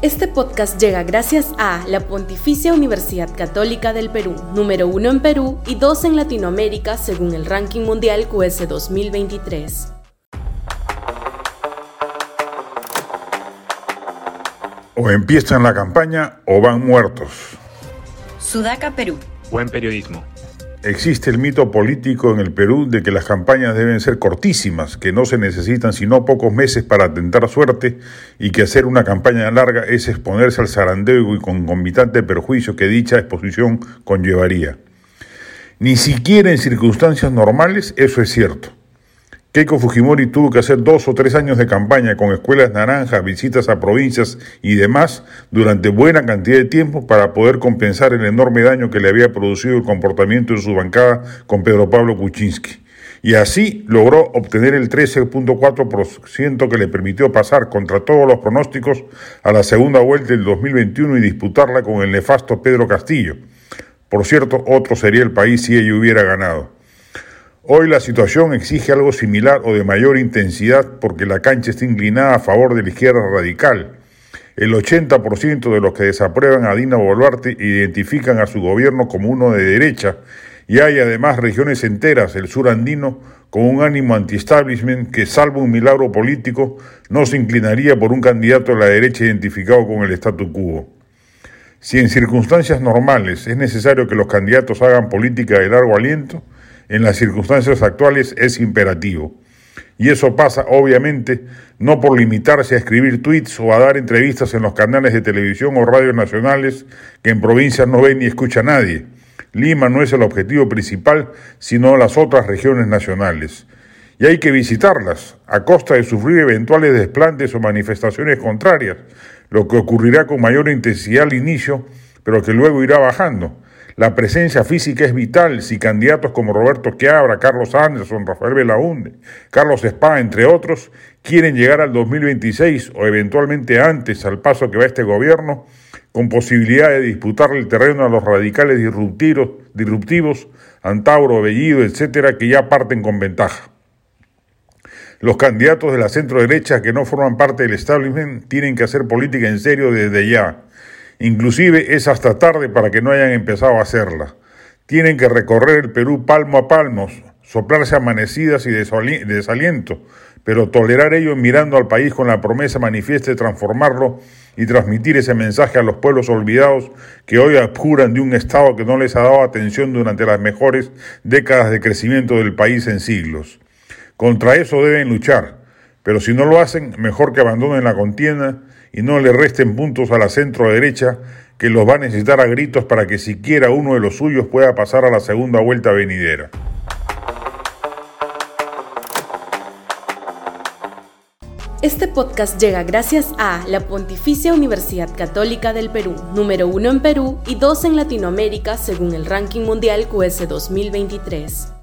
Este podcast llega gracias a la Pontificia Universidad Católica del Perú, número uno en Perú y dos en Latinoamérica según el ranking mundial QS 2023. O empiezan la campaña o van muertos. Sudaca, Perú. Buen periodismo. Existe el mito político en el Perú de que las campañas deben ser cortísimas, que no se necesitan sino pocos meses para tentar suerte y que hacer una campaña larga es exponerse al zarandeo y concomitante perjuicio que dicha exposición conllevaría. Ni siquiera en circunstancias normales eso es cierto. Keiko Fujimori tuvo que hacer dos o tres años de campaña con escuelas naranjas, visitas a provincias y demás durante buena cantidad de tiempo para poder compensar el enorme daño que le había producido el comportamiento de su bancada con Pedro Pablo Kuczynski. Y así logró obtener el 13.4% que le permitió pasar contra todos los pronósticos a la segunda vuelta del 2021 y disputarla con el nefasto Pedro Castillo. Por cierto, otro sería el país si ella hubiera ganado. Hoy la situación exige algo similar o de mayor intensidad porque la cancha está inclinada a favor de la izquierda radical. El 80% de los que desaprueban a Dina Boluarte identifican a su gobierno como uno de derecha y hay además regiones enteras, el sur andino, con un ánimo anti-establishment que, salvo un milagro político, no se inclinaría por un candidato de la derecha identificado con el statu quo. Si en circunstancias normales es necesario que los candidatos hagan política de largo aliento, en las circunstancias actuales es imperativo. Y eso pasa, obviamente, no por limitarse a escribir tweets o a dar entrevistas en los canales de televisión o radios nacionales que en provincias no ve ni escucha nadie. Lima no es el objetivo principal, sino las otras regiones nacionales. Y hay que visitarlas, a costa de sufrir eventuales desplantes o manifestaciones contrarias, lo que ocurrirá con mayor intensidad al inicio, pero que luego irá bajando la presencia física es vital si candidatos como Roberto Quiabra, Carlos Anderson, Rafael Belaunde, Carlos Spa, entre otros, quieren llegar al 2026 o eventualmente antes al paso que va este gobierno, con posibilidad de disputarle el terreno a los radicales disruptivos, disruptivos Antauro, Bellido, etcétera, que ya parten con ventaja. Los candidatos de la centro derecha que no forman parte del establishment tienen que hacer política en serio desde ya Inclusive es hasta tarde para que no hayan empezado a hacerla. Tienen que recorrer el Perú palmo a palmo, soplarse amanecidas y desaliento, pero tolerar ello mirando al país con la promesa manifiesta de transformarlo y transmitir ese mensaje a los pueblos olvidados que hoy abjuran de un Estado que no les ha dado atención durante las mejores décadas de crecimiento del país en siglos. Contra eso deben luchar, pero si no lo hacen, mejor que abandonen la contienda y no le resten puntos a la centro derecha que los va a necesitar a gritos para que siquiera uno de los suyos pueda pasar a la segunda vuelta venidera. Este podcast llega gracias a la Pontificia Universidad Católica del Perú, número uno en Perú y dos en Latinoamérica según el ranking mundial QS 2023.